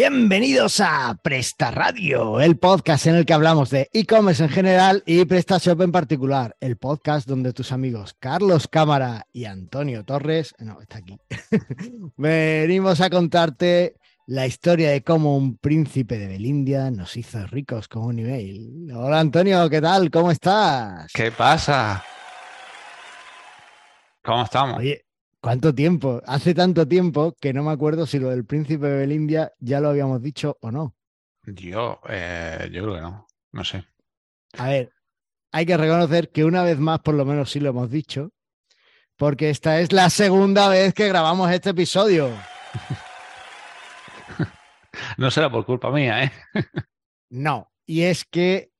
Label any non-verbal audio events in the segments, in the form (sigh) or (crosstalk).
Bienvenidos a Presta Radio, el podcast en el que hablamos de e-commerce en general y PrestaShop en particular. El podcast donde tus amigos Carlos Cámara y Antonio Torres, no, está aquí, (laughs) venimos a contarte la historia de cómo un príncipe de Belindia nos hizo ricos con un email. Hola Antonio, ¿qué tal? ¿Cómo estás? ¿Qué pasa? ¿Cómo estamos? Oye, ¿cuánto tiempo? Hace tanto tiempo que no me acuerdo si lo del príncipe de Belindia ya lo habíamos dicho o no. Yo, eh, yo creo que no, no sé. A ver, hay que reconocer que una vez más por lo menos sí lo hemos dicho, porque esta es la segunda vez que grabamos este episodio. (laughs) No será por culpa mía, ¿eh? (laughs) No, y es que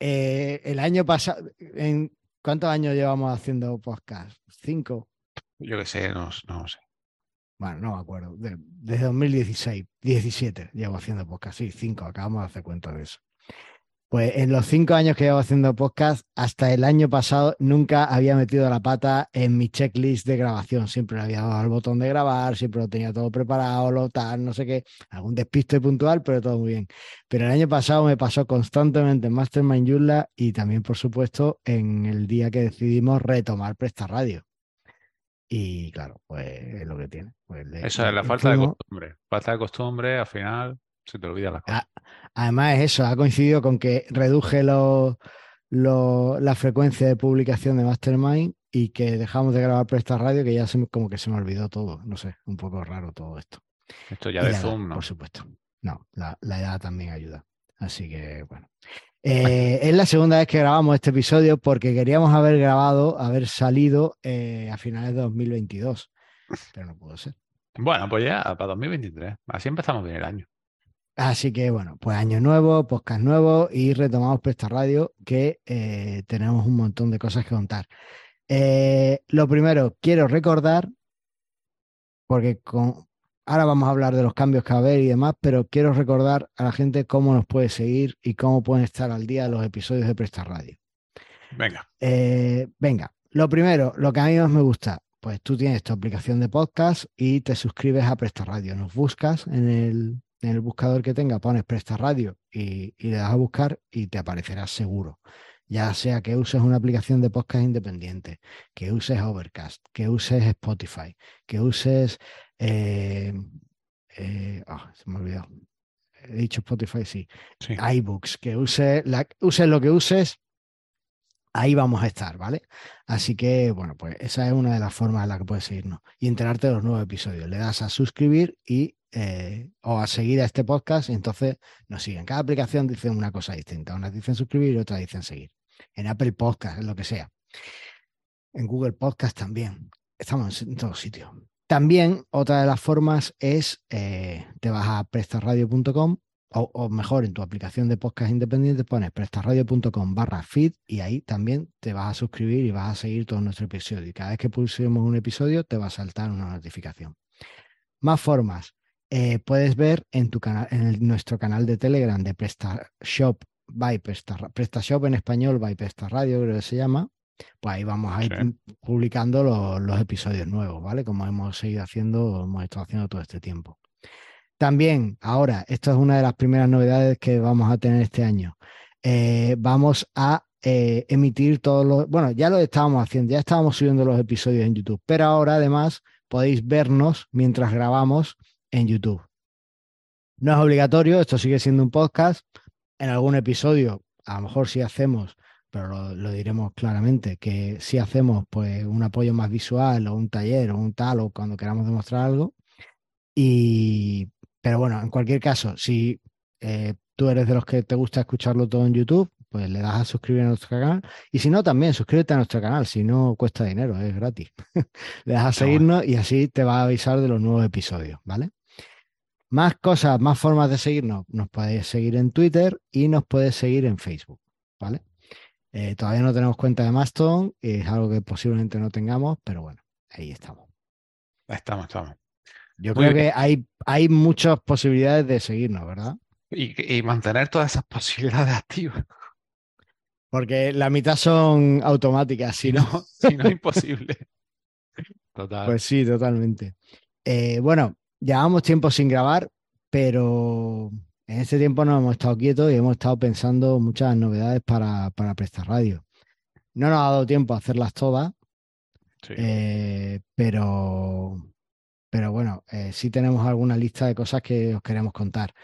eh, el año pasado, en, ¿cuántos años llevamos haciendo podcast? ¿Cinco? Yo qué sé, no, no sé. Bueno, no me acuerdo. De- desde 2016, 17 llevo haciendo podcast. Sí, cinco, acabamos de hacer cuenta de eso. Pues en los cinco años que llevo haciendo podcast, hasta el año pasado nunca había metido la pata en mi checklist de grabación. Siempre le había dado al botón de grabar, siempre lo tenía todo preparado, lo tal, no sé qué. Algún despiste puntual, pero todo muy bien. Pero el año pasado me pasó constantemente en Mastermind Joomla y también, por supuesto, en el día que decidimos retomar Presta Radio. Y claro, pues es lo que tiene. Pues le- Eso es la falta de costumbre. Falta de costumbre, al final se te olvidan las cosas. Ah, Además, es eso, ha coincidido con que reduje lo- lo- la frecuencia de publicación de Mastermind y que dejamos de grabar Presta Radio, que ya se me- como que se me olvidó todo. No sé, un poco raro todo esto. Esto ya Y de la edad, Zoom, ¿no? Por supuesto. No, la, la edad también ayuda. Así que, bueno. Eh, es la segunda vez que grabamos este episodio porque queríamos haber grabado, haber salido eh, a finales de 2022, pero no pudo ser. Bueno, pues ya para 2023. Así empezamos bien el año. Así que bueno, pues año nuevo, podcast nuevo y retomamos Presta Radio que eh, tenemos un montón de cosas que contar. Lo primero, quiero recordar, porque con, ahora vamos a hablar de los cambios que va a haber y demás, pero quiero recordar a la gente cómo nos puede seguir y cómo pueden estar al día los episodios de Presta Radio. Venga. Eh, venga, lo primero, lo que a mí más me gusta, pues tú tienes tu aplicación de podcast y te suscribes a Presta Radio. Nos buscas en el, en el buscador que tenga, pones Presta Radio y, y le das a buscar y te aparecerá seguro. Ya sea que uses una aplicación de podcast independiente, que uses Overcast, que uses Spotify, que uses... eh, eh, ah, se me ha olvidado. He dicho Spotify, sí Sí. iBooks, que use la, uses lo que uses, ahí vamos a estar, ¿vale? Así que, bueno, pues esa es una de las formas en las que puedes seguirnos y enterarte de los nuevos episodios. Le das a suscribir y eh, o a seguir a este podcast y entonces nos siguen. Cada aplicación dice una cosa distinta. Unas dicen suscribir y otras dicen seguir. En Apple Podcast, en lo que sea. En Google Podcast también. Estamos en todos sitios. También otra de las formas es, eh, te vas a prestarradio.com o, mejor, en tu aplicación de podcast independiente pones prestarradio.com barra feed y ahí también te vas a suscribir y vas a seguir todo nuestro episodio. Y cada vez que pusimos un episodio te va a saltar una notificación. Más formas. Eh, puedes ver en, tu canal, en nuestro canal de Telegram de PrestaShop by Presta, PrestaShop en español by Presta Radio, creo que se llama. Pues ahí vamos a ir Sí. publicando los, los episodios nuevos, ¿vale? Como hemos seguido haciendo, hemos estado haciendo todo este tiempo. También, ahora, esto es una de las primeras novedades que vamos a tener este año. Eh, vamos a eh, emitir todos los, bueno, ya lo estábamos haciendo, ya estábamos subiendo los episodios en YouTube, pero ahora además podéis vernos mientras grabamos en YouTube. No es obligatorio, esto sigue siendo un podcast. En algún episodio, a lo mejor sí hacemos, pero lo, lo diremos claramente, que si hacemos pues un apoyo más visual o un taller o un tal o cuando queramos demostrar algo. Y, pero bueno, en cualquier caso, si eh, tú eres de los que te gusta escucharlo todo en YouTube, pues le das a suscribir a nuestro canal. Y si no, también suscríbete a nuestro canal, si no cuesta dinero, es gratis. (laughs) le das a seguirnos y así te va a avisar de los nuevos episodios, ¿vale? Más cosas, más formas de seguirnos. Nos podéis seguir en Twitter y nos puedes seguir en Facebook, ¿vale? Eh, todavía no tenemos cuenta de Mastodon, es algo que posiblemente no tengamos, pero bueno, ahí estamos. Estamos, estamos. Yo Muy creo bien. que hay, hay muchas posibilidades de seguirnos, ¿verdad? Y, y mantener todas esas posibilidades activas. Porque la mitad son automáticas, si no, (laughs) si no es (laughs) imposible. Total. pues sí, totalmente. Eh, bueno, llevamos tiempo sin grabar, pero en este tiempo no hemos estado quietos y hemos estado pensando muchas novedades para, para Prestar Radio. No nos ha dado tiempo a hacerlas todas, Sí. eh, pero, pero bueno, eh, sí tenemos alguna lista de cosas que os queremos contar.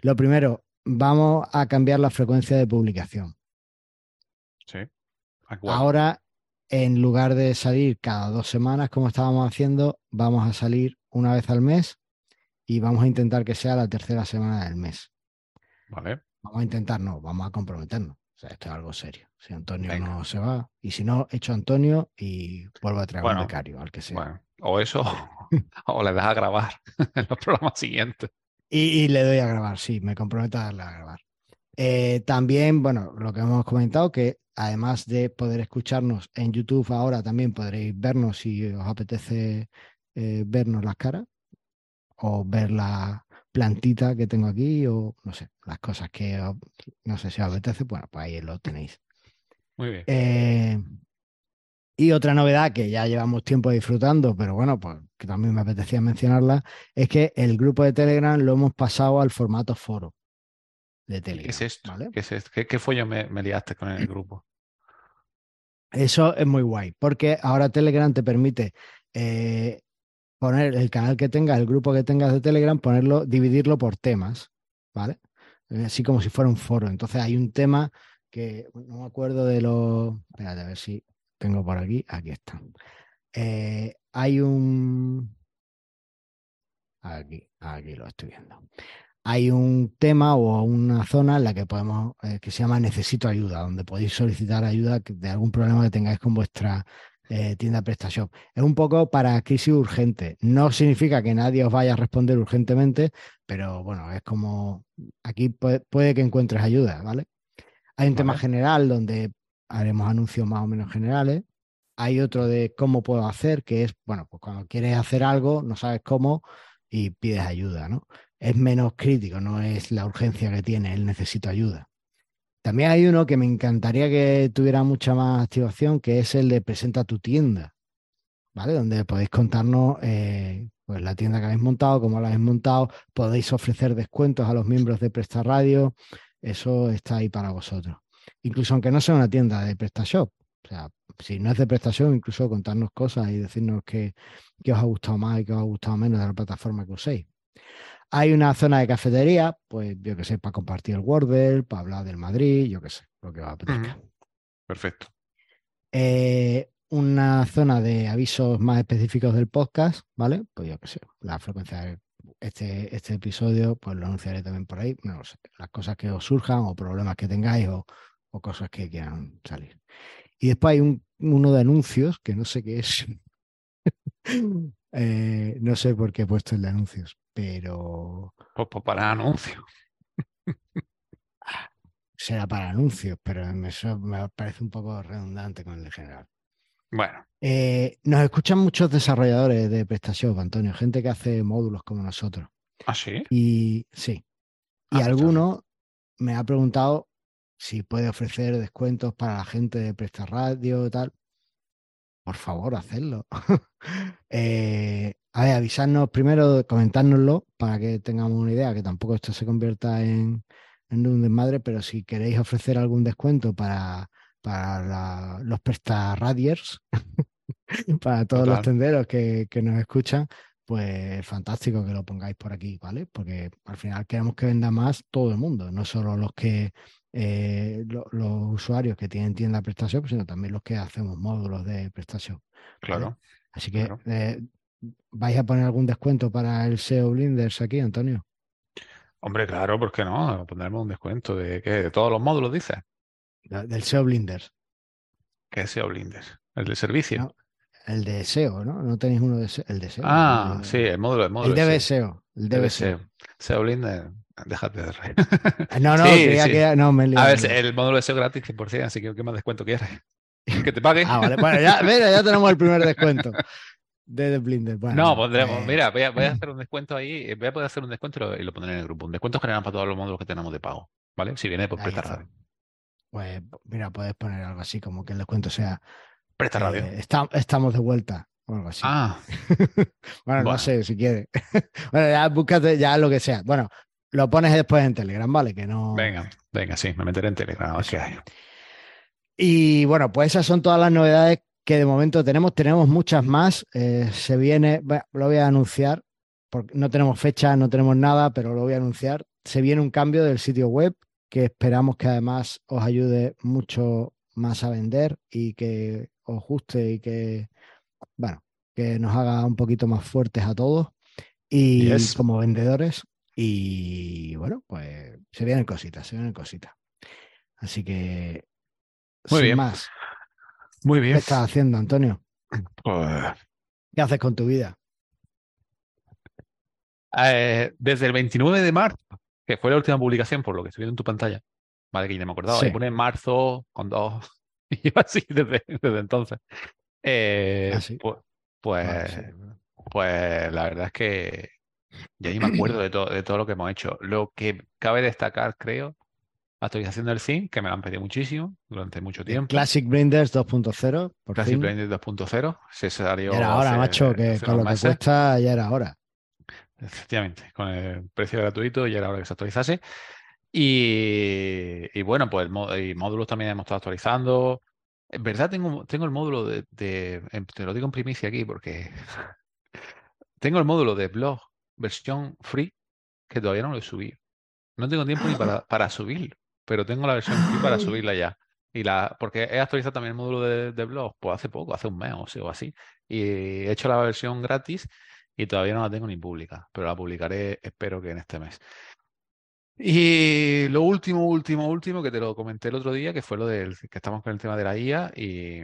Lo primero, vamos a cambiar la frecuencia de publicación. sí. Ahora, en lugar de salir cada dos semanas, como estábamos haciendo, vamos a salir una vez al mes y vamos a intentar que sea la tercera semana del mes. Vale. Vamos a intentar, no, vamos a comprometernos. O sea, esto es algo serio. Si Antonio Venga. no se va, y si no, echo a Antonio y vuelvo a traer Bueno, un becario, al que sea. Bueno, o eso, (laughs) o le das a grabar (laughs) en los programas siguientes. Y, y le doy a grabar, sí, me comprometo a darle a grabar. Eh, también, bueno, lo que hemos comentado, que además de poder escucharnos en YouTube, ahora también podréis vernos si os apetece eh, vernos las caras o ver la plantita que tengo aquí o no sé, las cosas que os- no sé si os apetece, bueno, pues ahí lo tenéis. Muy bien. Eh, y otra novedad que ya llevamos tiempo disfrutando, pero bueno, pues que también me apetecía mencionarla, es que el grupo de Telegram lo hemos pasado al formato foro de ¿Y Telegram. ¿Qué es esto? ¿vale? ¿Qué es esto? ¿Qué, qué follo me, me liaste con el grupo? Eso es muy guay, porque ahora Telegram te permite eh, poner el canal que tengas, el grupo que tengas de Telegram, ponerlo, dividirlo por temas, ¿vale? Eh, Así como si fuera un foro. Entonces hay un tema que no me acuerdo de los. Espérate, a ver si tengo por aquí. Aquí está. Eh, hay un. Aquí, aquí lo estoy viendo. Hay un tema o una zona en la que podemos, eh, que se llama Necesito ayuda, donde podéis solicitar ayuda de algún problema que tengáis con vuestra eh, tienda PrestaShop. Es un poco para crisis urgente. No significa que nadie os vaya a responder urgentemente, pero bueno, es como aquí puede, puede que encuentres ayuda, ¿vale? Hay un tema general donde haremos anuncios más o menos generales. Hay otro de cómo puedo hacer, que es, bueno, pues cuando quieres hacer algo, no sabes cómo y pides ayuda, ¿no? Es menos crítico, no es la urgencia que tiene, él necesita ayuda. También hay uno que me encantaría que tuviera mucha más activación, que es el de presenta tu tienda, ¿vale? Donde podéis contarnos eh, pues la tienda que habéis montado, cómo la habéis montado, podéis ofrecer descuentos a los miembros de Presta Radio, eso está ahí para vosotros. Incluso aunque no sea una tienda de PrestaShop, o sea, si no es de PrestaShop, incluso contarnos cosas y decirnos qué os ha gustado más y qué os ha gustado menos de la plataforma que uséis. Hay una zona de cafetería, pues yo que sé, para compartir el Wordle, para hablar del Madrid, yo que sé, lo que os apetezca. Ujú. Perfecto. Eh, una zona de avisos más específicos del podcast, ¿vale? Pues yo qué sé, la frecuencia de este, este episodio, pues lo anunciaré también por ahí, no lo sé, las cosas que os surjan o problemas que tengáis o, o cosas que quieran salir. Y después hay un, uno de anuncios, que no sé qué es. (laughs) Eh, no sé por qué he puesto el de anuncios, pero Pues, pues para anuncios. será para anuncios, pero eso me parece un poco redundante con el general. Bueno, Eh, nos escuchan muchos desarrolladores de PrestaShop, Antonio, gente que hace módulos como nosotros. ¿ah, sí? Y sí, y Ah, pues alguno me ha preguntado si puede ofrecer descuentos para la gente de Presta Radio y tal. Por favor, hacedlo. (laughs) Eh, a ver, avisarnos primero, comentárnoslo para que tengamos una idea, que tampoco esto se convierta en, en un desmadre, pero si queréis ofrecer algún descuento para, para la- los prestaradiers, (laughs) para todos los tenderos que, que nos escuchan, pues fantástico que lo pongáis por aquí, ¿vale? Porque al final queremos que venda más todo el mundo, no solo los que eh, lo- los usuarios que tienen tienda PrestaShop, sino también los que hacemos módulos de PrestaShop. Claro. Así que, Claro. eh, ¿vais a poner algún descuento para el SEO Blinders aquí, Antonio? Hombre, claro, ¿por qué no? Pondremos un descuento de ¿qué? de todos los módulos, dices. Del SEO Blinders. ¿Qué es SEO Blinder? El de servicio. No, El de SEO, ¿no? No tenéis uno de SEO. El de SEO. ah, el de- sí, el módulo, el módulo El de DB SEO. SEO. El SEO. ser. Blinder, déjate de reír. Ah, No, no, Sí, sí. que no me he A liado, ver, liado. el módulo de SEO gratis 100%, así que ¿qué más descuento quieres? ¿Que te pague? (laughs) Ah, vale. Bueno, ya, mira, ya tenemos el primer descuento de The Blinders. Bueno, No, pondremos, eh, mira, voy a, voy a hacer un descuento ahí, eh, voy a poder hacer un descuento y lo- y lo pondré en el grupo. Un descuento general para todos los módulos que tenemos de pago, ¿vale? Si viene por ahí Presta. Radio. Pues mira, puedes poner algo así como que el descuento sea Presta Radio. Eh, esta- estamos de vuelta. o algo así. Ah, (laughs) bueno, no bueno. sé si quieres. (laughs) bueno, ya búscate ya lo que sea. Bueno, lo pones después en Telegram, ¿vale? Que no. venga, venga, sí, me meteré en Telegram. a ver Eso. qué hay. Y bueno, pues esas son todas las novedades que de momento tenemos. Tenemos muchas más. Eh, se viene, bueno, lo voy a anunciar, porque no tenemos fecha, no tenemos nada, pero lo voy a anunciar. Se viene un cambio del sitio web que esperamos que además os ayude mucho más a vender y que os guste y que, bueno, que nos haga un poquito más fuertes a todos y Yes. como vendedores. Y bueno, pues se vienen cositas, se vienen cositas. Así que, Muy sin bien. más, Muy ¿qué bien. estás haciendo, Antonio? Pues, ¿Qué haces con tu vida? eh, desde el 29 de marzo, que fue la última publicación, por lo que estoy viendo en tu pantalla, vale, que ya me acordaba, Sí. y pone marzo con dos, (laughs) y yo así desde, desde entonces. Eh, Ah, sí. pues, pues, Vale, sí. pues la verdad es que ya ni me acuerdo de todo, de todo lo que hemos hecho. Lo que cabe destacar, creo, actualización del SIM, que me lo han pedido muchísimo durante mucho tiempo. Classic Blinders 2.0, por Classic fin. Blended 2.0, se salió Ya era hora, hace- macho, que hace con lo que cuesta ya era hora. Efectivamente, con el precio gratuito y era hora que se actualizase. Y, y bueno, pues y módulos también hemos estado actualizando. En verdad tengo, tengo el módulo de, de- em, te lo digo en primicia aquí porque (laughs) tengo el módulo de blog versión free que todavía no lo he subido. No tengo tiempo ni para, (laughs) para subirlo, pero tengo la versión free para subirla ya. Y la, porque he actualizado también el módulo de, de blog, pues hace poco, hace un mes o así, o así. Y he hecho la versión gratis y todavía no la tengo ni pública, pero la publicaré, espero que en este mes. Y lo último, último, último, que te lo comenté el otro día, que fue lo del que estamos con el tema de la IA y,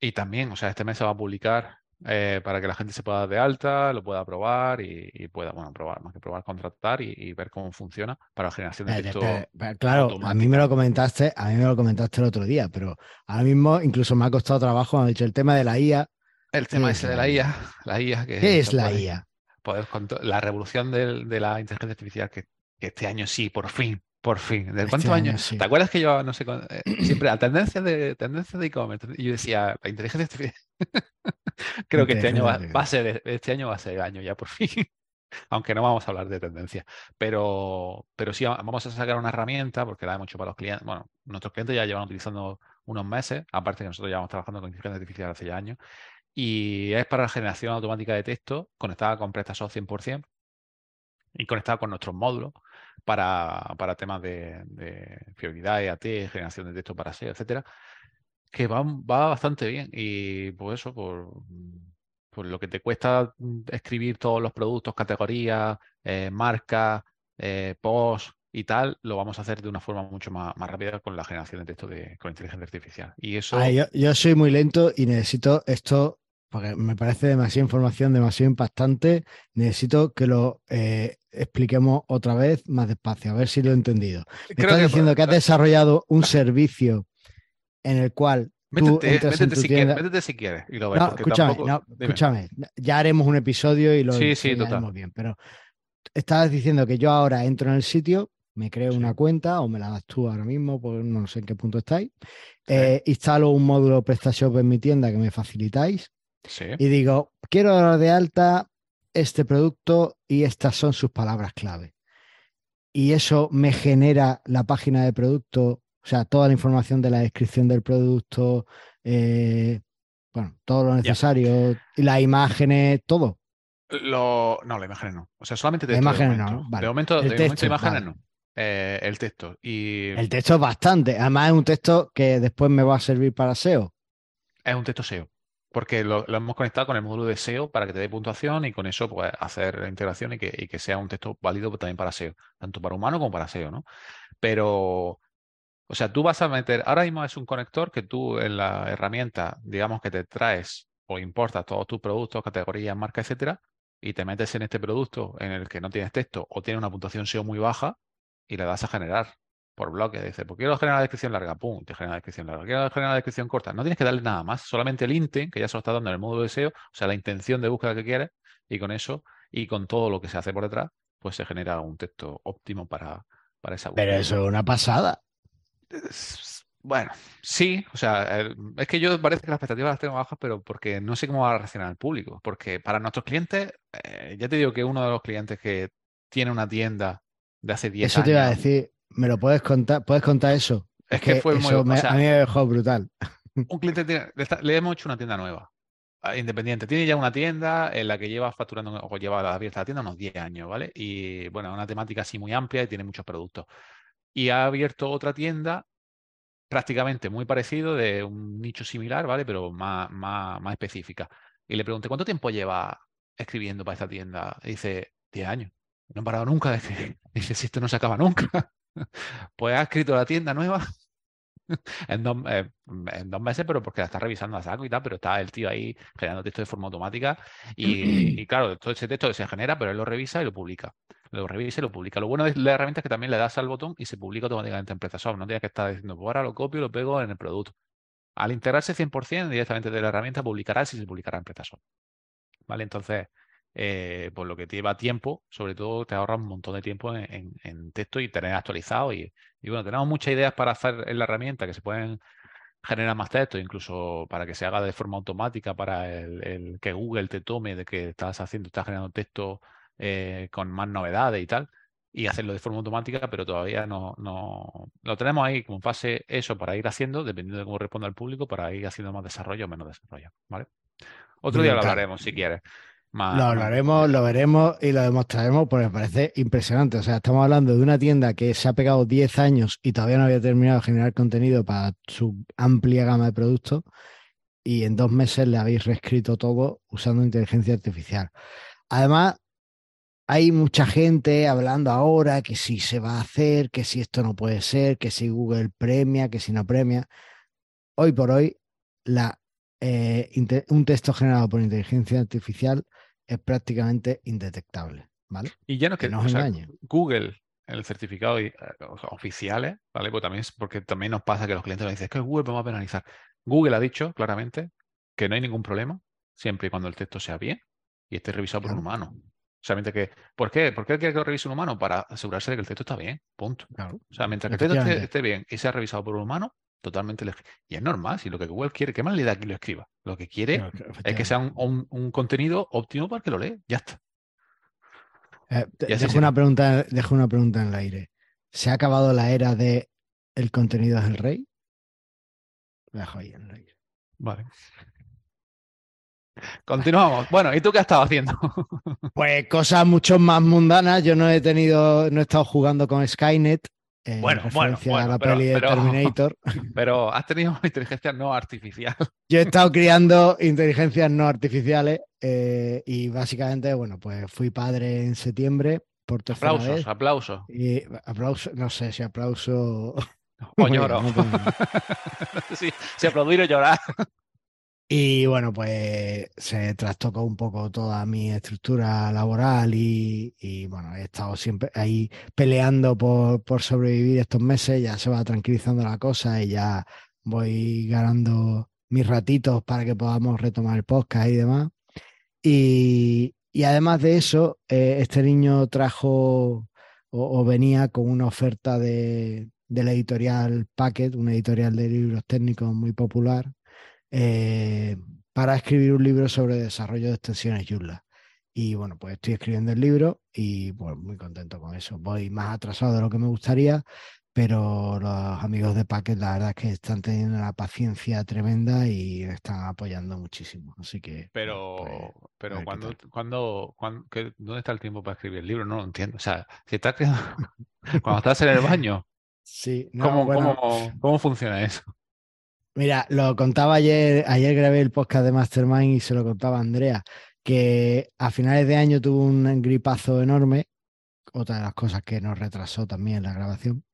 y también, o sea, este mes se va a publicar eh, para que la gente se pueda dar de alta, lo pueda probar y, y pueda, bueno, probar, más que probar, contratar y, y ver cómo funciona para la generación de Espérate, texto. Claro, a mí me lo comentaste, a mí me lo comentaste el otro día, pero ahora mismo incluso me ha costado trabajo, me ha dicho el tema de la IA. El tema es ese de la IA? (laughs) La IA que ¿Qué es la IA? poder la revolución del- de la inteligencia artificial que, que este año sí, por fin, por fin. ¿De Este cuántos año años? sí. ¿Te acuerdas que yo, no sé, eh, siempre a tendencias de tendencias de e-commerce? Y yo decía, la inteligencia artificial. (laughs) Creo que este año va, a ser, este año va a ser el año ya por fin. (laughs) Aunque no vamos a hablar de tendencia. Pero, pero sí, vamos a sacar una herramienta, porque la hemos hecho para los clientes. Bueno, nuestros clientes ya llevan utilizando unos meses, aparte que nosotros llevamos trabajando con inteligencia artificial hace ya años. Y es para la generación automática de texto, conectada con PrestaShop 100% y conectada con nuestros módulos para, para temas de, de fiabilidad, EAT, generación de texto para SEO, etcétera, que va, va bastante bien. Y por eso, por, por lo que te cuesta mm, escribir todos los productos, categorías, eh, marcas, eh, posts y tal, lo vamos a hacer de una forma mucho más, más rápida con la generación de texto de, con inteligencia artificial. Y eso, Ah, yo, yo soy muy lento y necesito esto, porque me parece demasiada información, demasiado impactante. Necesito que lo eh, expliquemos otra vez más despacio, a ver si lo he entendido. Me creo estás que- diciendo que has desarrollado un servicio en el cual Métete, métete si quieres, métete si quieres y lo ves, No, escúchame, tampoco- no, dime. escúchame. Ya haremos un episodio y lo Sí, sí, total. enseñaremos bien. Pero estabas diciendo que yo ahora entro en el sitio, me creo Sí. una cuenta o me la das tú ahora mismo, porque no sé en qué punto estáis. eh, instalo un módulo PrestaShop en mi tienda que me facilitáis Sí, y digo, quiero dar de alta este producto y estas son sus palabras clave. Y eso me genera la página de producto, o sea, toda la información de la descripción del producto, eh, bueno, todo lo necesario, las imágenes, todo. Lo... No, la imagen no. O sea, solamente La texto de imagen no, momento. De momento, El de momento texto, imágenes vale. no. Eh, el texto. Y El texto es bastante. Además, es un texto que después me va a servir para SEO. es un texto SEO. Porque lo, lo hemos conectado con el módulo de SEO para que te dé puntuación y con eso pues, hacer la integración y que, y que sea un texto válido también para SEO, tanto para humano como para SEO, ¿no? Pero, o sea, tú vas a meter, ahora mismo es un conector que tú en la herramienta, digamos que te traes o importas todos tus productos, categorías, marcas, etcétera, y te metes en este producto en el que no tienes texto o tiene una puntuación SEO muy baja y le das a generar por bloque. Dice, pues quiero generar la descripción larga, pum, te genera la descripción larga. Quiero generar la descripción corta. No tienes que darle nada más, solamente el intent, que ya se lo está dando en el módulo de SEO, o sea, la intención de búsqueda que quieres, y con eso, y con todo lo que se hace por detrás, pues se genera un texto óptimo para, para esa búsqueda. Pero eso es una pasada. Bueno, sí, o sea, el- es que yo parece que las expectativas las tengo bajas, pero porque no sé cómo va a reaccionar el público. Porque para nuestros clientes, eh, ya te digo que uno de los clientes que tiene una tienda de hace 10 Eso te iba a años, decir, ¿me lo puedes contar? ¿Puedes contar eso? es que fue muy, o me- sea, a mí me dejó brutal. (laughs) un cliente tiene- le, está- le hemos hecho una tienda nueva, independiente. Tiene ya una tienda en la que lleva facturando o lleva abierta la tienda unos 10 años, ¿vale? Y bueno, es una temática así muy amplia y tiene muchos productos. Y ha abierto otra tienda prácticamente muy parecido, de un nicho similar, ¿vale? Pero más, más, más específica. Y le pregunté, ¿cuánto tiempo lleva escribiendo para esta tienda? Y dice, 10 años. No he parado nunca de escribir. (laughs) Dice, si esto no se acaba nunca. (laughs) Pues ha escrito la tienda nueva en dos, en dos meses, pero porque la está revisando a saco y tal, pero está el tío ahí generando texto de forma automática y, y claro, todo ese texto se genera, pero él lo revisa y lo publica. Lo revisa y lo publica. Lo bueno de la herramienta es que también le das al botón y se publica automáticamente en PrestaShop. No tienes que estar diciendo, pues ahora lo copio y lo pego en el producto. Al integrarse 100% directamente de la herramienta, publicará si se publicará en PrestaShop. ¿Vale? Entonces, eh, por lo que te lleva tiempo, sobre todo te ahorra un montón de tiempo en, en- en texto y tener actualizado. Y, y bueno, tenemos muchas ideas para hacer en la herramienta que se pueden generar más texto, incluso para que se haga de forma automática, para el, el que Google te tome de que estás haciendo, estás generando texto eh, con más novedades y tal, y hacerlo de forma automática, pero todavía no, no lo tenemos ahí como fase eso para ir haciendo, dependiendo de cómo responda el público, para ir haciendo más desarrollo o menos desarrollo, ¿vale? Otro día lo hablaremos si quieres. Lo hablaremos, lo veremos y lo demostraremos porque me parece impresionante. O sea, estamos hablando de una tienda que se ha pegado 10 años y todavía no había terminado de generar contenido para su amplia gama de productos y en dos meses le habéis reescrito todo usando inteligencia artificial. Además, hay mucha gente hablando ahora que si se va a hacer, que si esto no puede ser, que si Google premia, que si no premia. Hoy por hoy, la, eh, un texto generado por inteligencia artificial es prácticamente indetectable, ¿vale? Y ya no es Que que, o sea. Google, el certificado y, eh, o sea, oficiales, ¿vale? Pues también es porque también nos pasa que los clientes nos dicen, es que Google me va a penalizar. Google ha dicho claramente que no hay ningún problema, siempre y cuando el texto sea bien y esté revisado por un humano. Solamente que, ¿por qué? ¿Por qué quiere que lo revise un humano? Para asegurarse de que el texto está bien, punto. Claro. O sea, mientras que el texto esté bien y sea revisado por un humano, totalmente legítimo. Y es normal, si lo que Google quiere, ¿qué más le da que lo escriba? Lo que quiere es que sea un, un- un contenido óptimo para que lo lee, ya está. Eh, dejo, una pregunta, dejo una pregunta en el aire. ¿Se ha acabado la era de el contenido es el rey? Lo dejo ahí en el aire. Vale. Continuamos. Bueno, ¿y tú qué has estado haciendo? (laughs) Pues cosas mucho más mundanas. Yo no he tenido, no he estado jugando con Skynet. En Bueno, bueno, referencia bueno, a la pero- peli de pero- Terminator. (laughs) Pero has tenido inteligencia no artificial. Yo he estado criando inteligencias no artificiales eh, y básicamente, bueno, pues fui padre en septiembre por tercera Aplausos, vez. aplausos. Y aplauso, no sé si aplauso. O (laughs) Bueno, lloro. no tengo- (laughs) sí, si aplaudir o llorar. Y bueno, pues se trastocó un poco toda mi estructura laboral y, y, bueno, he estado siempre ahí peleando por, por sobrevivir estos meses, ya se va tranquilizando la cosa y ya voy ganando mis ratitos para que podamos retomar el podcast y demás. Y, y además de eso, eh, este niño trajo o, o venía con una oferta de, de la editorial Packet, una editorial de libros técnicos muy popular eh, para escribir un libro sobre desarrollo de extensiones Joomla. Y bueno, pues estoy escribiendo el libro y pues muy contento con eso. Voy más atrasado de lo que me gustaría, pero los amigos de Packet la verdad es que están teniendo una paciencia tremenda y están apoyando muchísimo. Así que... Pero, pues, pero cuando, cuando, cuando- qué- ¿dónde está el tiempo para escribir el libro? No lo entiendo. O sea, si estás creando- (laughs) cuando estás en el baño, (laughs) sí, no, ¿cómo, bueno, cómo, cómo funciona eso? Mira, lo contaba ayer, ayer grabé el podcast de Mastermind y se lo contaba Andrea, que a finales de año tuvo un gripazo enorme, otra de las cosas que nos retrasó también la grabación,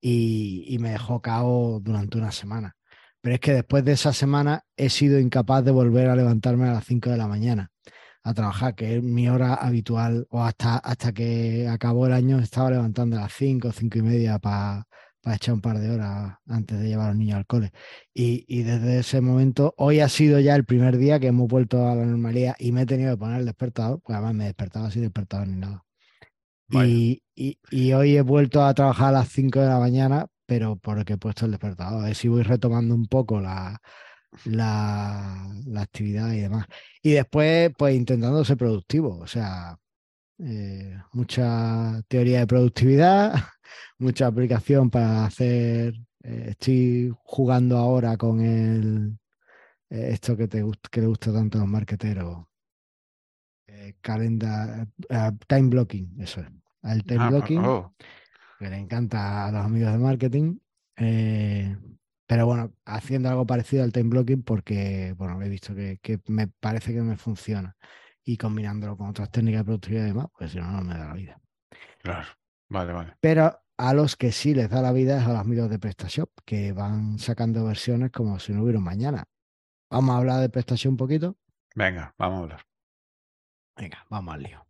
y, y me dejó cao durante una semana. Pero es que después de esa semana he sido incapaz de volver a levantarme a las 5 de la mañana a trabajar, que es mi hora habitual, o hasta, hasta que acabó el año estaba levantando a las 5, 5 y media para echar un par de horas antes de llevar a los niños al cole. Y, y desde ese momento, hoy ha sido ya el primer día que hemos vuelto a la normalidad y me he tenido que poner el despertador, pues además me despertaba sin despertador ni nada. Y- y hoy he vuelto a trabajar a las 5 de la mañana pero porque he puesto el despertador. A ver si voy retomando un poco la, la, la actividad y demás. Y después, pues intentando ser productivo, o sea, eh, mucha teoría de productividad, (laughs) mucha aplicación para hacer. eh, estoy jugando ahora con el eh, esto que te que le gusta tanto a los marqueteros. eh, calendar, time blocking, eso es. El time Ah, blocking, oh, que le encanta a los amigos de marketing. pero bueno, haciendo algo parecido al time blocking porque, bueno, he visto que, que me parece que me funciona. Y combinándolo con otras técnicas de productividad y demás, pues si no, no me da la vida. claro. Vale, vale. Pero a los que sí les da la vida es a los amigos de PrestaShop, que van sacando versiones como si no hubiera un mañana. Vamos a hablar de PrestaShop un poquito. Venga, vamos a hablar. Venga, vamos al lío.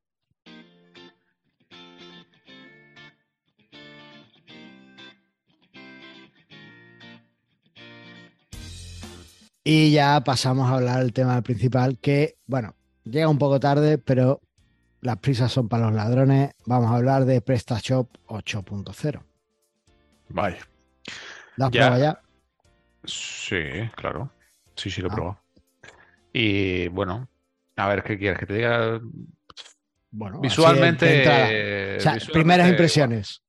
Y ya pasamos a hablar del tema principal, que, bueno, llega un poco tarde, pero las prisas son para los ladrones. Vamos a hablar de PrestaShop 8.0. Vale. ¿Lo has Ya. probado ya? Sí, claro. Sí, sí, lo he Ah. probado. Y bueno, a ver, ¿qué quieres? Que te diga Bueno, visualmente. eh, O sea, visualmente, primeras impresiones.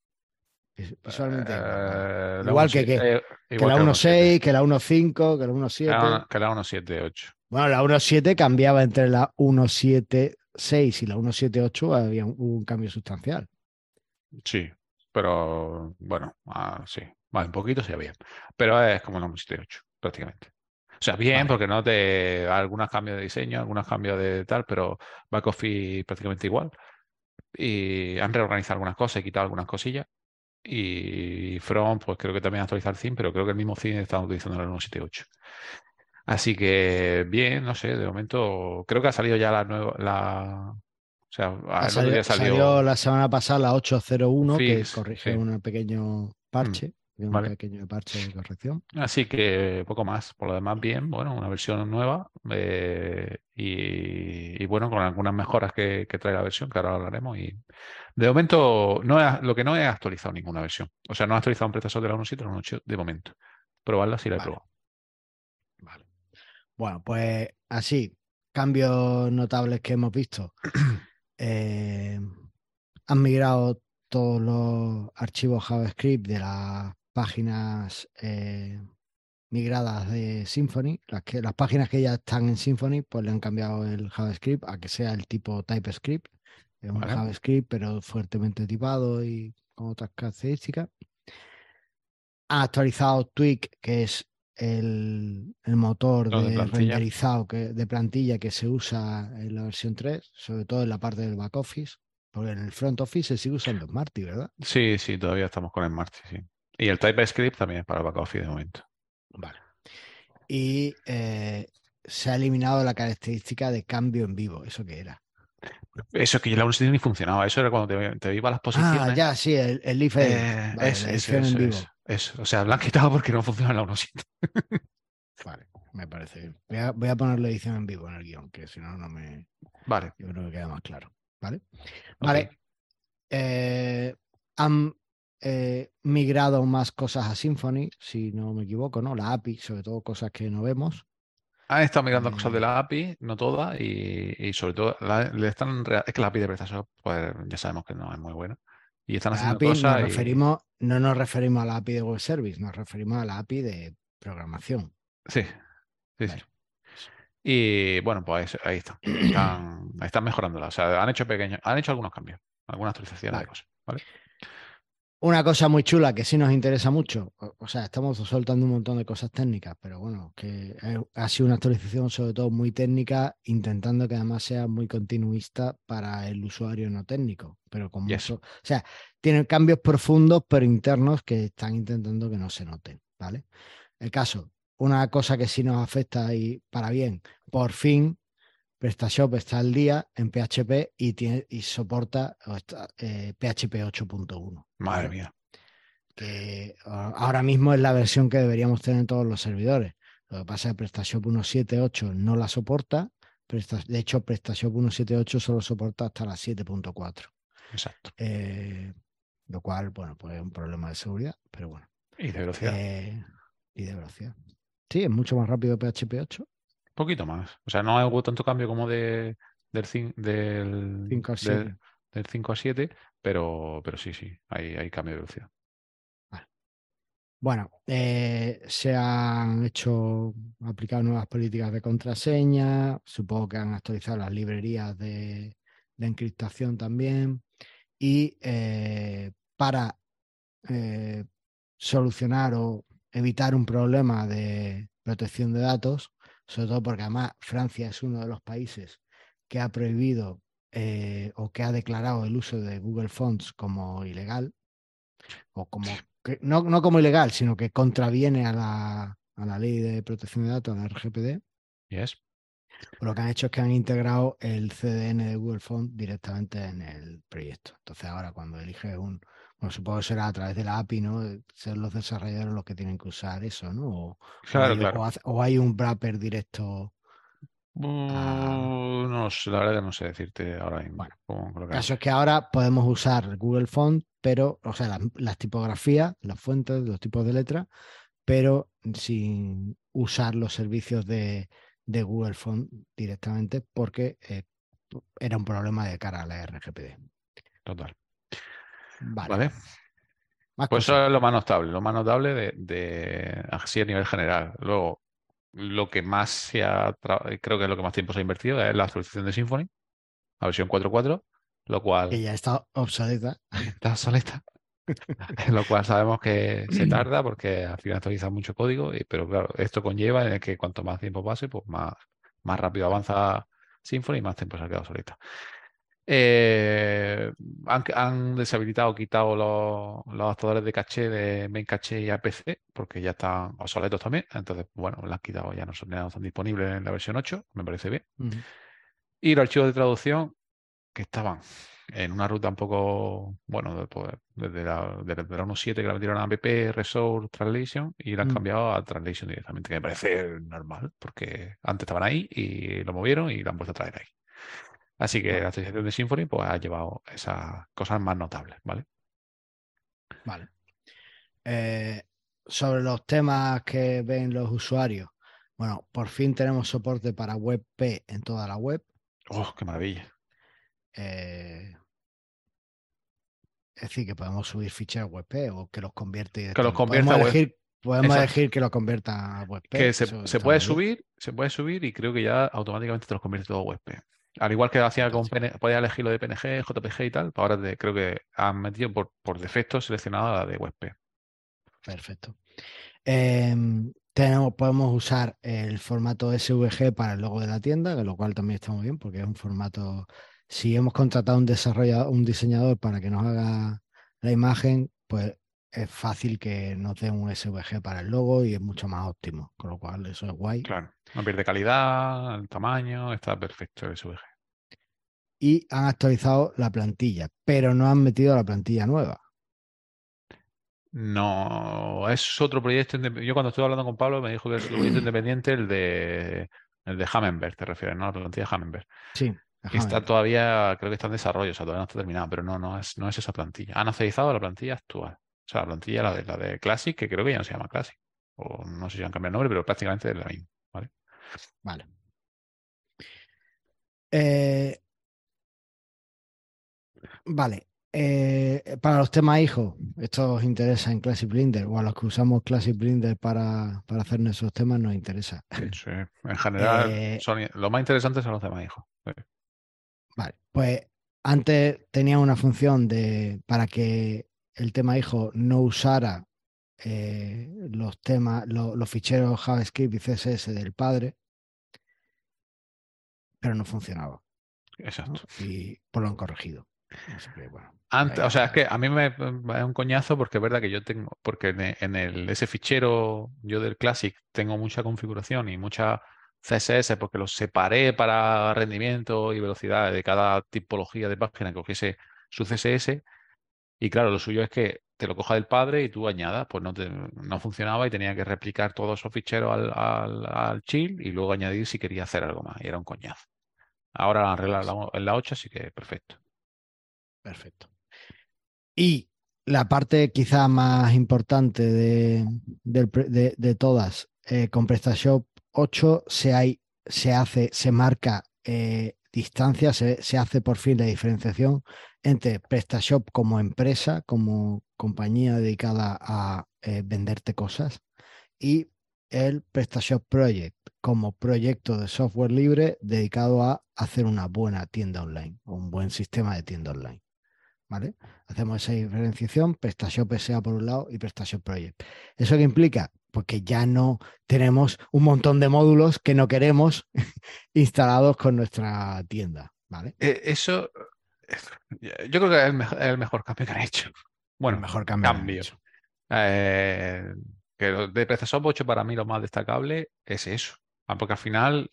Vis- Visualmente. igual, eh, Igual que 1.7, qué. eh, que la que 1.6, que la 1.5, que la 1.7. 1.7. Que la uno- Que la 1.7.8. Bueno, la 1.7 cambiaba entre la 1.7.6 y la 1.7.8, había un, hubo un cambio sustancial. Sí, pero bueno, ah, sí. Vale, un poquito sí bien. Pero es como la 1.7.8, prácticamente. O sea, bien, Vale. porque no te. Algunos cambios de diseño, algunos cambios de tal, pero back office prácticamente igual. Y han reorganizado algunas cosas, he quitado algunas cosillas. Y Front, pues creo que también ha actualizado el theme, pero creo que el mismo theme está utilizando el 1.7.8. Así que bien, no sé, de momento creo que ha salido ya la nueva, la, o sea, Ha salido, día salió salió la semana pasada la 8.01, que corrige sí. un pequeño parche, un vale. pequeño parche de corrección. Así que poco más. Por lo demás, bien, bueno, una versión nueva eh, y, y bueno, con algunas mejoras que, que trae la versión, que ahora hablaremos. Y de momento, no he- lo que no he actualizado ninguna versión. O sea, no he actualizado un PrestaShop de la 1.7 a la 1.8 de momento. Probarla sí la he Vale. probado. Bueno, pues así, cambios notables que hemos visto. (clears throat) Eh, han migrado todos los archivos JavaScript de las páginas eh, migradas de Symfony. Las, que, las páginas que ya están en Symfony, pues le han cambiado el JavaScript a que sea el tipo TypeScript. Es un Vale. JavaScript, pero fuertemente tipado y con otras características. Han actualizado Twig, que es el, el motor de renderizado que, de plantilla que se usa en la versión 3, sobre todo en la parte del back office, porque en el front office se sigue usando Smarty, ¿verdad? Sí, sí, todavía estamos con el Marty, sí. Y el TypeScript también para el back office de momento. Vale. Y eh, se ha eliminado la característica de cambio en vivo, ¿eso qué era? Eso que la 1.7 ni funcionaba. Eso era cuando te, te iba a las posiciones. Ah, ya, sí, el, el if edit. Eh, Vale, eso. O sea, lo han quitado porque no funciona la 1.7. (laughs) Vale, me parece bien. Voy a, voy a poner la edición en vivo en el guion, que si no, no me. Vale. Yo creo que queda más claro. ¿Vale? Vale. Eh, han eh, migrado más cosas a Symfony, si no me equivoco, ¿no? La API, sobre todo cosas que no vemos. Han estado mirando cosas de Eh, la API, no todas, y, y sobre todo la- le están es que la API de PrestaShop, pues ya sabemos que no es muy buena. Y están haciendo API nos cosas y- referimos, no nos referimos a la API de Web Service, nos referimos a la API de programación. Sí, sí, sí. Y bueno, pues ahí está. Están, están mejorándola. O sea, han hecho pequeños, han hecho algunos cambios, algunas actualizaciones Vale. de cosas. ¿vale? Una cosa muy chula que sí nos interesa mucho, o, sea, estamos soltando un montón de cosas técnicas, pero bueno, que ha sido una actualización sobre todo muy técnica, intentando que además sea muy continuista para el usuario no técnico, pero Yes. mucho, o sea, tienen cambios profundos pero internos que están intentando que no se noten, ¿vale? El caso, una cosa que sí nos afecta y para bien, por fin PrestaShop está al día en PHP y, tiene, y soporta está, eh, PHP 8.1 Madre mía. que ahora mismo es la versión que deberíamos tener en todos los servidores. Lo que pasa es que PrestaShop 1.7.8 no la soporta. Presta- de hecho, PrestaShop 1.7.8 solo soporta hasta la 7.4. Exacto. Eh, lo cual, bueno, pues es un problema de seguridad, pero bueno. Y de velocidad. Eh, y de velocidad. Sí, es mucho más rápido PHP 8. Poquito más. O sea, no hubo tanto cambio como de, del, del, 5 a del- 7. del 5 a 7, pero, pero sí, sí, hay, hay cambio de velocidad. Bueno, eh, se han hecho, aplicado nuevas políticas de contraseña, supongo que han actualizado las librerías de, de encriptación también, y eh, para eh, solucionar o evitar un problema de protección de datos, sobre todo porque además Francia es uno de los países que ha prohibido eh, o que ha declarado el uso de Google Fonts como ilegal, o como que- no, no como ilegal, sino que contraviene a la, a la ley de protección de datos, a la RGPD. Yes. Pues lo que han hecho es que han integrado el CDN de Google Font directamente en el proyecto. Entonces ahora cuando eliges un, bueno, supongo que será a través de la API, ¿no? Ser los desarrolladores los que tienen que usar eso, ¿no? O, o Claro, hay, claro. o hace- o hay un wrapper directo. Uh, no sé, la verdad que no sé decirte ahora mismo. Bueno, El caso es que ahora podemos usar Google Font, pero, o sea, las, las tipografías, las fuentes, los tipos de letra, pero sin usar los servicios de, de Google Font directamente porque eh, era un problema de cara a la RGPD. Total. Vale. Pues cosas. eso es lo más notable, lo más notable de, de así a nivel general. Luego, lo que más se ha, creo que es lo que más tiempo se ha invertido es la actualización de Symfony, la versión 4.4, lo cual que ya está obsoleta. (laughs) está obsoleta, (laughs) lo cual sabemos que se (clears throat) tarda porque al final actualiza mucho código, y- pero claro, esto conlleva en el que cuanto más tiempo pase, pues más, más rápido avanza Symfony y más tiempo se ha quedado obsoleta. Eh, han, han deshabilitado, quitado los, los adaptadores de caché de main caché y APC porque ya están obsoletos también. Entonces, bueno, los han quitado, ya no, son, ya no están disponibles en la versión 8, me parece bien. Y los archivos de traducción que estaban en una ruta un poco, bueno, pues, desde la, desde la 1.7 que la metieron a app, Resource, Translation y la han Mm. cambiado a Translation directamente, que me parece normal porque antes estaban ahí y lo movieron y lo han vuelto a traer ahí. Así que la actualización de Symfony pues ha llevado esas cosas más notables, ¿vale? Vale. Eh, sobre los temas que ven los usuarios. Bueno, por fin tenemos soporte para WebP en toda la web. ¡Oh, qué maravilla! Eh, es decir, que podemos subir ficheros WebP o que los convierte. Que los convierta a podemos web- elegir, podemos Exacto. elegir que lo convierta a WebP. Que se, puede bien. subir, se puede subir y creo que ya automáticamente te los convierte todo a WebP. Al igual que hacía con Fantástico. PN, podías elegir lo de PNG, JPG y tal, ahora te- creo que han metido por, por defecto seleccionada la de WebP. Perfecto. Em, tenemos, podemos usar el formato SVG para el logo de la tienda, que lo cual también está muy bien porque es un formato. Si hemos contratado un desarrollador, un diseñador para que nos haga la imagen, pues es fácil que nos dé un SVG para el logo y es mucho más óptimo. Con lo cual, eso es guay. Claro, no pierde calidad, el tamaño, está perfecto el SVG. Y han actualizado la plantilla, pero no han metido la plantilla nueva. No, es otro proyecto. Yo cuando estuve hablando con Pablo me dijo que es otro proyecto independiente, el de el de Hammenberg, te refieres, ¿no? La plantilla de Hammenberg. Sí, Que está todavía, creo que está en desarrollo, o sea, todavía no está terminada, pero no, no es, no es esa plantilla. Han actualizado la plantilla actual. O sea, la plantilla, la de, la de Classic, que creo que ya no se llama Classic. O no sé si han cambiado el nombre, pero prácticamente es la misma. ¿vale? Vale. Eh, vale. eh, para los temas hijos, esto os interesa en Classic Blender o a los que usamos Classic Blender para, para hacer nuestros temas nos interesa. (laughs) Sí, en general, Eh, son, lo más interesante son los demás hijos. Sí. Vale, pues antes tenía una función de para que el tema hijo no usara eh, los temas, lo- los ficheros JavaScript y CSS del padre, pero no funcionaba. ¿no? Exacto. Y pues lo han corregido. Así que, bueno, Antes, o sea, es que a mí me es un coñazo porque es verdad que yo tengo, porque en, e- en el, ese fichero yo del Classic tengo mucha configuración y mucha CSS porque los separé para rendimiento y velocidad de cada tipología de página que cogiese su CSS. Y claro, lo suyo es que te lo coja del padre y tú añadas, pues no, te- no funcionaba y tenía que replicar todos esos ficheros al, al, al chill y luego añadir si quería hacer algo más. Y era un coñazo. Ahora la arregla la, en la 8, así que perfecto. Perfecto. Y la parte quizá más importante de, todas, eh, con PrestaShop 8 se, hay, se hace, se marca eh, distancia, se, hace por fin la diferenciación entre PrestaShop como empresa, como compañía dedicada a eh, venderte cosas, y el PrestaShop Project como proyecto de software libre dedicado a hacer una buena tienda online un buen sistema de tienda online. ¿Vale? Hacemos esa diferenciación, PrestaShop SA por un lado y PrestaShop Project. ¿Eso qué implica? Pues que ya no tenemos un montón de módulos que no queremos (laughs) instalados con nuestra tienda. ¿vale? Eh, eso, yo creo que es el, mejor, cambio que han hecho. Bueno, el mejor cambio. cambio. Eh, que de PrestaShop 8 para mí lo más destacable es eso. Ah, porque al final,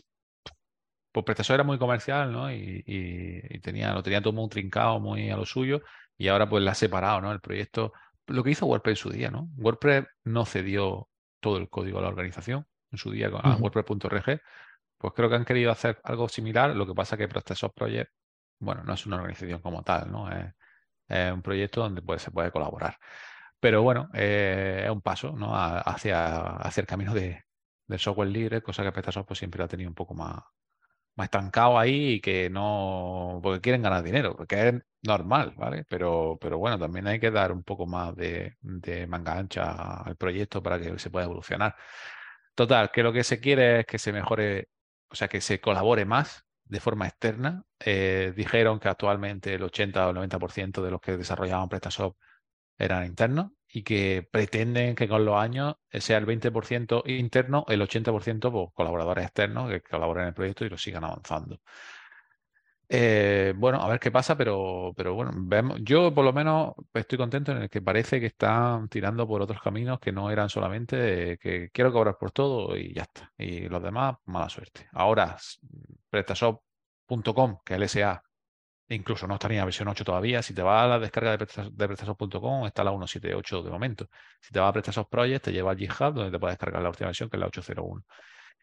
pues PrestaShop era muy comercial, ¿no? Y, tenía, lo tenía todo muy trincado, muy a lo suyo, y ahora pues la ha separado, ¿no? El proyecto, lo que hizo WordPress en su día, ¿no? WordPress no cedió todo el código a la organización en su día con WordPress.org, pues creo que han querido hacer algo similar, lo que pasa que PrestaShop Project, bueno, no es una organización como tal, ¿no? Es, un proyecto donde pues, se puede colaborar. Pero bueno, eh, es un paso ¿no? hacia, hacia el camino de, del software libre, cosa que PrestaShop pues, siempre lo ha tenido un poco más, más estancado ahí y que no, porque quieren ganar dinero, porque es normal, ¿vale? Pero, pero bueno, también hay que dar un poco más de, de manga ancha al proyecto para que se pueda evolucionar. Total, que lo que se quiere es que se mejore, o sea, que se colabore más de forma externa. Eh, dijeron que actualmente el 80 o el 90% de los que desarrollaban PrestaShop eran internos y que pretenden que con los años sea el 20% interno, el 80% pues, colaboradores externos que colaboren en el proyecto y lo sigan avanzando. Eh, bueno, a ver qué pasa, pero, pero bueno, vemos, yo por lo menos estoy contento en el que parece que están tirando por otros caminos que no eran solamente que quiero cobrar por todo y ya está. Y los demás, mala suerte. Ahora, prestashop.com, que es el SA, Incluso no estaría en versión 8 todavía. Si te vas a la descarga de, prestasos.com, está la 1.7.8 de momento. Si te vas a Prestasos Project, te lleva al GitHub, donde te puedes descargar la última versión, que es la 8.01.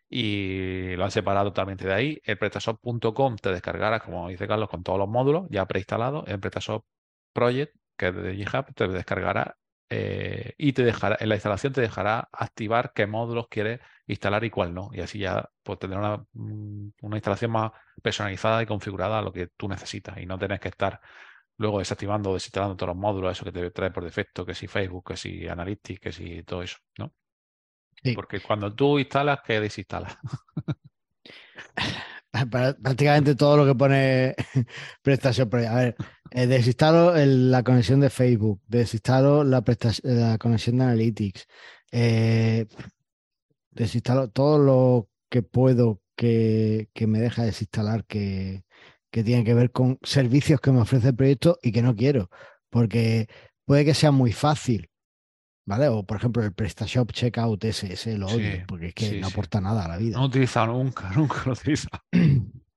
Y lo han separado totalmente de ahí. El prestasos.com te descargará, como dice Carlos, con todos los módulos ya preinstalados. El Prestasos Project, que es de GitHub, te descargará eh, y te dejará, en la instalación te dejará activar qué módulos quieres instalar y cuál no. Y así ya pues, tendrás mm, una, instalación más personalizada y configurada a lo que tú necesitas y no tenés que estar luego desactivando o desinstalando todos los módulos, eso que te trae por defecto, que si Facebook, que si Analytics, que si todo eso, ¿no? Porque cuando tú instalas, ¿qué desinstalas? (laughs) prácticamente todo lo que pone (laughs) prestación. A ver, eh, desinstalo la conexión de Facebook, desinstalo la, la conexión de Analytics, eh, desinstalo todo lo que puedo que, me deja desinstalar que, que tiene que ver con servicios que me ofrece el proyecto y que no quiero, porque puede que sea muy fácil, ¿vale? O por ejemplo el PrestaShop Checkout ese, ese lo odio, porque es que no aporta nada a la vida. No he utilizado nunca, (laughs) nunca lo he utilizado.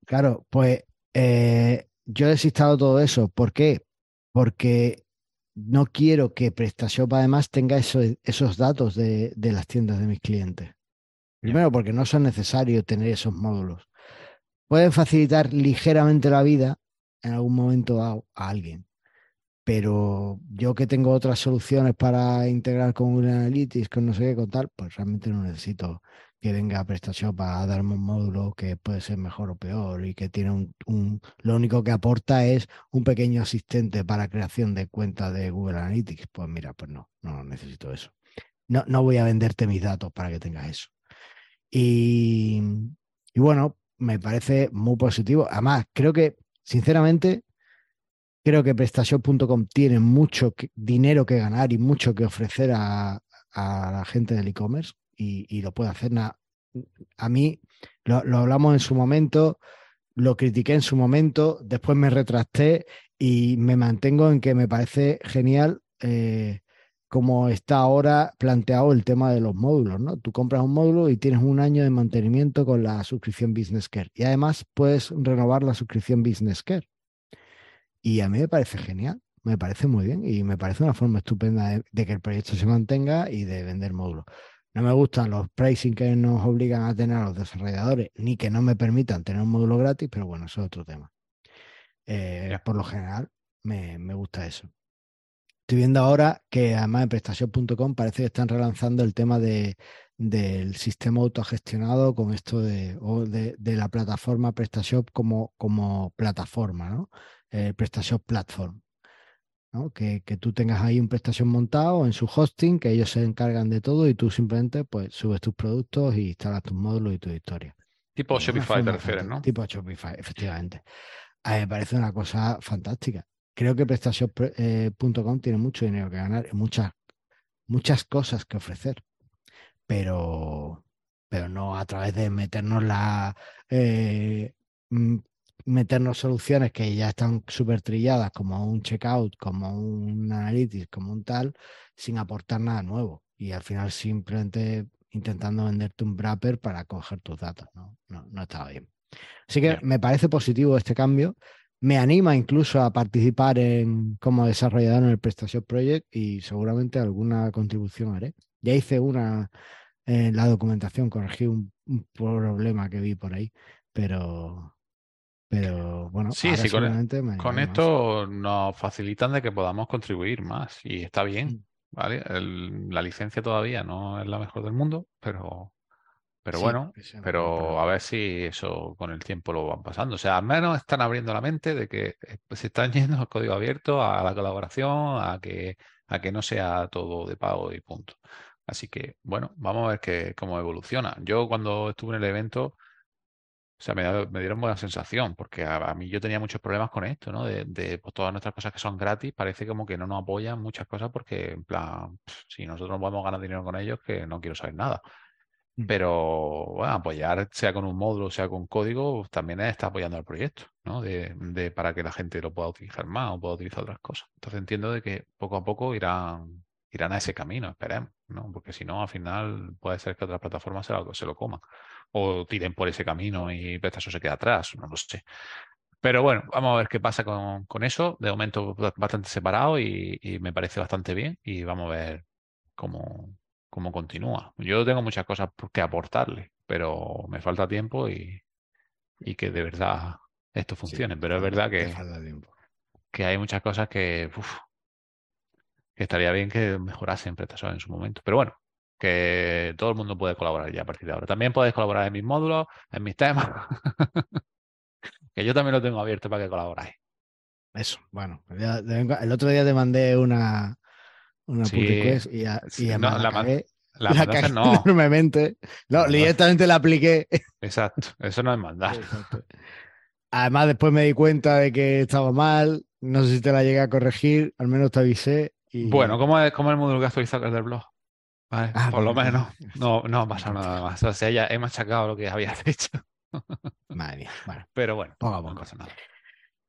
Claro, pues eh, yo he desinstalado todo eso. ¿Por qué? Porque no quiero que PrestaShop además tenga esos datos de, las tiendas de mis clientes. Primero, porque no son necesarios tener esos módulos. Pueden facilitar ligeramente la vida en algún momento a alguien pero yo que tengo otras soluciones para integrar con Google Analytics, con no sé qué, con tal, pues realmente no necesito que venga prestación para darme un módulo que puede ser mejor o peor y que tiene un, lo único que aporta es un pequeño asistente para creación de cuenta de Google Analytics. Pues mira, pues no, no necesito eso. No, no voy a venderte mis datos para que tengas eso. Y, y bueno, me parece muy positivo. Además, creo que, sinceramente, Creo que PrestaShop.com tiene mucho dinero que ganar y mucho que ofrecer a, la gente del e-commerce y, lo puede hacer. a mí lo, hablamos en su momento, lo critiqué en su momento, después me retracté y me mantengo en que me parece genial eh, como está ahora planteado el tema de los módulos, ¿no? Tú compras un módulo y tienes un año de mantenimiento con la suscripción Business Care y además puedes renovar la suscripción Business Care. Y a mí me parece genial, me parece muy bien y me parece una forma estupenda de, que el proyecto se mantenga y de vender módulos. No me gustan los pricing que nos obligan a tener a los desarrolladores, ni que no me permitan tener un módulo gratis, pero bueno, eso es otro tema. Eh, por lo general, me, gusta eso. Estoy viendo ahora que además en prestación.com parece que están relanzando el tema de, del sistema autogestionado con esto de, de, la plataforma PrestaShop como, como plataforma, ¿no? Eh, PrestaShop Platform. ¿No? Que, que, tú tengas ahí un prestación montado en su hosting, que ellos se encargan de todo y tú simplemente pues subes tus productos y instalas tus módulos y tu historia. Tipo Shopify te refieres, ¿no? Tipo Shopify, efectivamente. A mí me parece una cosa fantástica creo que PrestaShop.com eh, tiene mucho dinero que ganar y muchas, muchas cosas que ofrecer, pero, pero no a través de meternos la eh, mm, meternos soluciones que ya están súper trilladas, como un checkout, como un analytics, como un tal, sin aportar nada nuevo. Y al final simplemente intentando venderte un wrapper para coger tus datos. No, no, no estaba bien. Así que me parece positivo este cambio me anima incluso a participar en como desarrollador en el PrestaShop Project y seguramente alguna contribución haré. Ya hice una en la documentación, corregí un, problema que vi por ahí, pero pero bueno, sí, sí, con, con esto nos facilitan de que podamos contribuir más y está bien, mm. ¿vale? la licencia todavía no es la mejor del mundo, pero pero bueno, pero a ver si eso con el tiempo lo van pasando. O sea, al menos están abriendo la mente de que eh, se están (laughs) yendo al código abierto, a la colaboración, a que, a que no sea todo de pago y punto. Así que, bueno, vamos a ver que, cómo evoluciona. Yo cuando estuve en el evento, o sea, me, me dieron buena sensación, porque a, mí yo tenía muchos problemas con esto, ¿no? De, de pues, todas nuestras cosas que son gratis, parece como que no nos apoyan muchas cosas porque, en plan, si nosotros no podemos ganar dinero con ellos, que no quiero saber nada. Mm. Pero bueno, apoyar, sea con un módulo, sea con código, también está apoyando al proyecto, ¿no? De, de, para que la gente lo pueda utilizar más o pueda utilizar otras cosas. Entonces entiendo de que poco a poco irán, irán a ese camino, esperemos, ¿no? Porque si no, al final puede ser que otras plataformas se lo, se lo coman. O tiren por ese camino y PrestaShop se queda atrás, no lo sé. Pero bueno, vamos a ver qué pasa con, con eso. De momento bastante separado y, y, me parece bastante bien. Y vamos a ver cómo, cómo continúa. Yo tengo muchas cosas que aportarle, pero me falta tiempo y, y que de verdad esto funcione. pero es verdad que, que hay muchas cosas que, que estaría bien que mejorasen en su momento. Pero bueno, que todo el mundo puede colaborar ya a partir de ahora. También puedes colaborar en mis módulos, en mis temas, (laughs) que yo también lo tengo abierto para que colaboráis. Eso, bueno, el otro día te mandé una, una sí, y, a, y no, la, la, la no. enormemente. No, directamente la apliqué. Exacto, eso no es mandar. Además, después me di cuenta de que estaba mal. No sé si te la llegué a corregir, al menos te avisé. Y... Bueno, ¿cómo es, cómo el módulo que actualizado del blog? Vale, ah, por lo menos. No, no ha pasado nada más. O sea, ya he machacado lo que habías (laughs) hecho. Madre mía. Bueno, pero bueno, poco a poco. no pasa nada.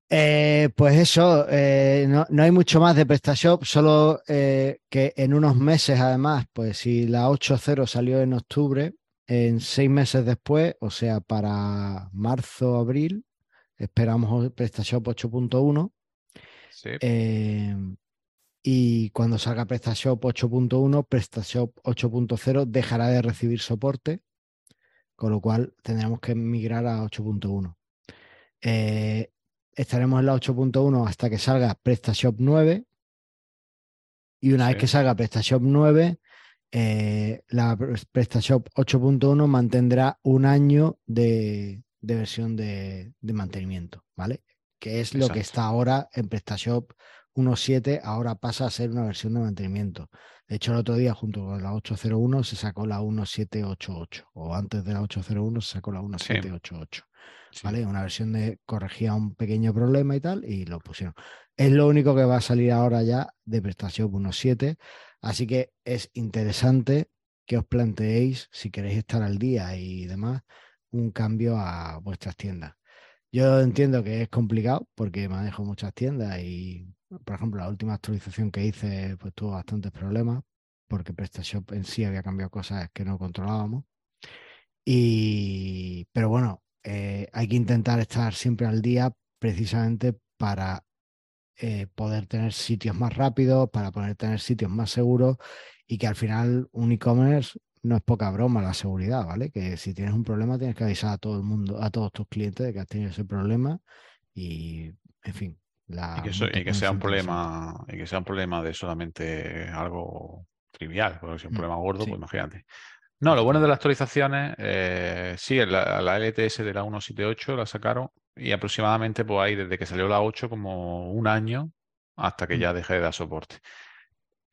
Eh, pues eso, eh, no, hay mucho más de PrestaShop, solo eh, que en unos meses además, pues si la 8.0 salió en octubre, en seis meses después, o sea, para marzo, abril, esperamos PrestaShop 8.1. Sí. Y cuando salga PrestaShop 8.1, PrestaShop 8.0 dejará de recibir soporte, con lo cual tendremos que migrar a 8.1 estaremos en la 8.1 hasta que salga PrestaShop 9. Y una vez que salga PrestaShop 9, eh, la PrestaShop 8.1 mantendrá un año de, versión de, mantenimiento, ¿vale? Que es lo que está ahora en PrestaShop 1.7, ahora pasa a ser una versión de mantenimiento. De hecho, el otro día, junto con la 8.01, se sacó la 1.788, o antes de la 8.01 se sacó la 1.788. ¿vale? Una versión de corregía un pequeño problema y tal, y lo pusieron. Es lo único que va a salir ahora ya de prestación 1.7, así que es interesante que os planteéis, si queréis estar al día y demás, un cambio a vuestras tiendas. Yo entiendo que es complicado porque manejo muchas tiendas y, por ejemplo, la última actualización que hice pues tuvo bastantes problemas porque PrestaShop en sí había cambiado cosas que no controlábamos. Y, pero bueno, eh, hay que intentar estar siempre al día precisamente para eh, poder tener sitios más rápidos, para poder tener sitios más seguros y que al final un e-commerce no es poca broma la seguridad, ¿vale? Que si tienes un problema tienes que avisar a todo el mundo, a todos tus clientes de que has tenido ese problema y, en fin, La Y que, eso- y que sea un problema, y que sea un problema de solamente algo trivial, porque si es un Mm, problema gordo, sí. pues imagínate. No, lo bueno de las actualizaciones, eh, sí, la, la LTS de la 178 la sacaron y aproximadamente pues ahí desde que salió la 8 como un año hasta que Mm. ya dejé de dar soporte.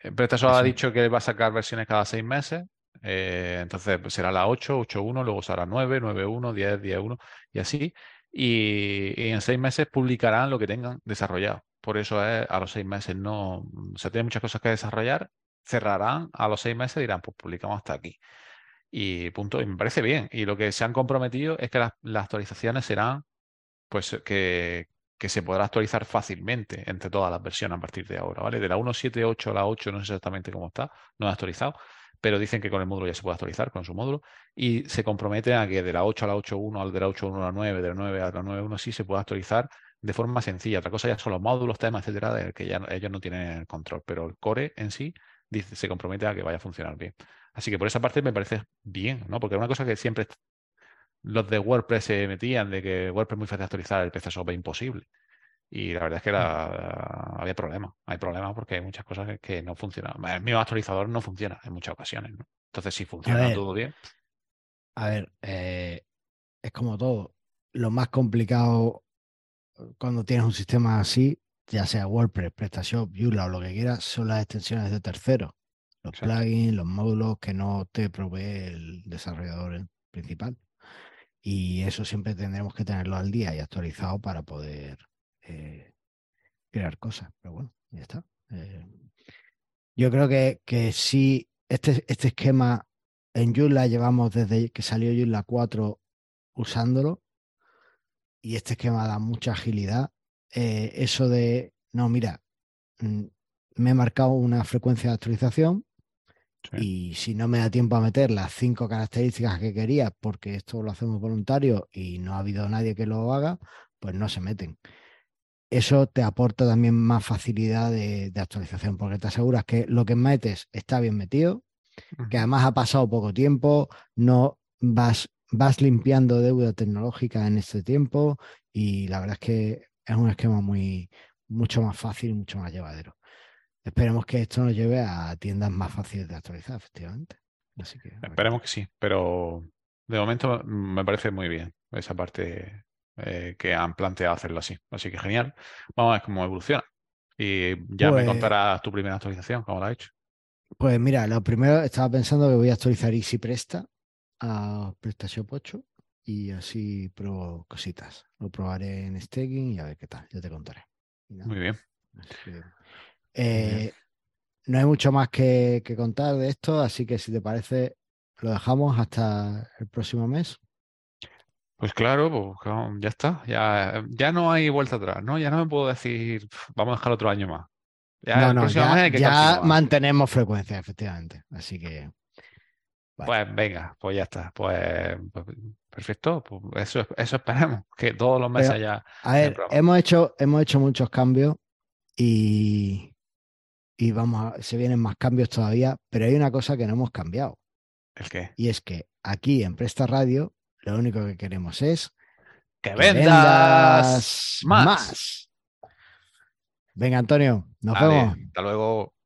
Eh, PrestaShop ha dicho que va a sacar versiones cada seis meses, eh, entonces pues, será la 8, 8.1, luego será 9, 9.1, 10, 10.1 y así. Y, en seis meses publicarán lo que tengan desarrollado. Por eso es a los seis meses no, o sea, tienen muchas cosas que desarrollar, cerrarán a los seis meses y dirán, pues publicamos hasta aquí. Y punto, y me parece bien. Y lo que se han comprometido es que las, actualizaciones serán, pues, que, que se podrá actualizar fácilmente entre todas las versiones a partir de ahora, ¿vale? De la 1.7.8 a la 8 no sé exactamente cómo está, no he actualizado, pero dicen que con el módulo ya se puede actualizar, con su módulo, y se comprometen a que de la 8 a la 8.1, al de la 8.1 a la 9, de la 9 a la 9.1 sí se puede actualizar de forma sencilla. Otra cosa ya son los módulos, temas, etcétera, de que ya ellos no tienen control, pero el core en sí dice, se compromete a que vaya a funcionar bien. Así que por esa parte me parece bien, ¿no? Porque una cosa que siempre los de WordPress se metían de que WordPress es muy fácil de actualizar, el PrestaShop es imposible. Y la verdad es que la- había problemas. Hay problemas porque hay muchas cosas que, que no funcionan. El mío actualizador no funciona en muchas ocasiones, ¿no? Entonces, si funciona ver. todo bien, A ver, eh, es como todo. Lo más complicado cuando tienes un sistema así, ya sea WordPress, PrestaShop, Joomla o lo que quieras, son las extensiones de terceros. Los Exacto. plugins, los módulos que no te provee el desarrollador principal. Y eso siempre tendremos que tenerlo al día y actualizado para poder eh, crear cosas. Pero bueno, ya está. Eh, yo creo que, que sí, este, este esquema en Joomla llevamos desde que salió Joomla 4 usándolo y este esquema da mucha agilidad. Eh, eso de, no, mira, mm, me he marcado una frecuencia de actualización sí. y si no me da tiempo a meter las cinco características que quería, porque esto lo hacemos voluntario y no ha habido nadie que lo haga, pues no se meten. Eso te aporta también más facilidad de, de actualización, porque te aseguras que lo que metes está bien metido, que además ha pasado poco tiempo, no vas, vas limpiando deuda tecnológica en este tiempo y la verdad es que es un esquema muy mucho más fácil y mucho más llevadero. Esperemos que esto nos lleve a tiendas más fáciles de actualizar, efectivamente. Así que. Esperemos que sí, pero de momento me parece muy bien esa parte eh, que han planteado hacerlo así. Así que genial. Vamos a ver cómo evoluciona. Y ya me Pues- contarás tu primera actualización, cómo la has hecho. Pues mira, lo primero estaba pensando que voy a actualizar Easy Presta a PrestaShop 8 y así pruebo cositas. Lo probaré en Staking y a ver qué tal, ya te contaré. Muy bien. que, eh, no hay mucho más que, que contar de esto, así que si te parece, lo dejamos hasta el próximo mes. Pues claro, pues ya está. Ya, ya no hay vuelta atrás, ¿no? Ya no me puedo decir, "Pf, vamos a dejar otro año más. Ya no, no, ya, hay que ya mantenemos frecuencia, efectivamente. Así que vale. Pues venga, pues ya está. Pues, pues, perfecto. Pues eso, eso esperemos, que todos los meses Pero, haya A ver, hemos hecho, hemos hecho muchos cambios y, y vamos a, se vienen más cambios todavía, pero hay una cosa que no hemos cambiado ¿El qué? y es que aquí en Presta Radio lo único que queremos es ¡Que que vendas más! más. Venga, Antonio, nos vemos. hasta luego.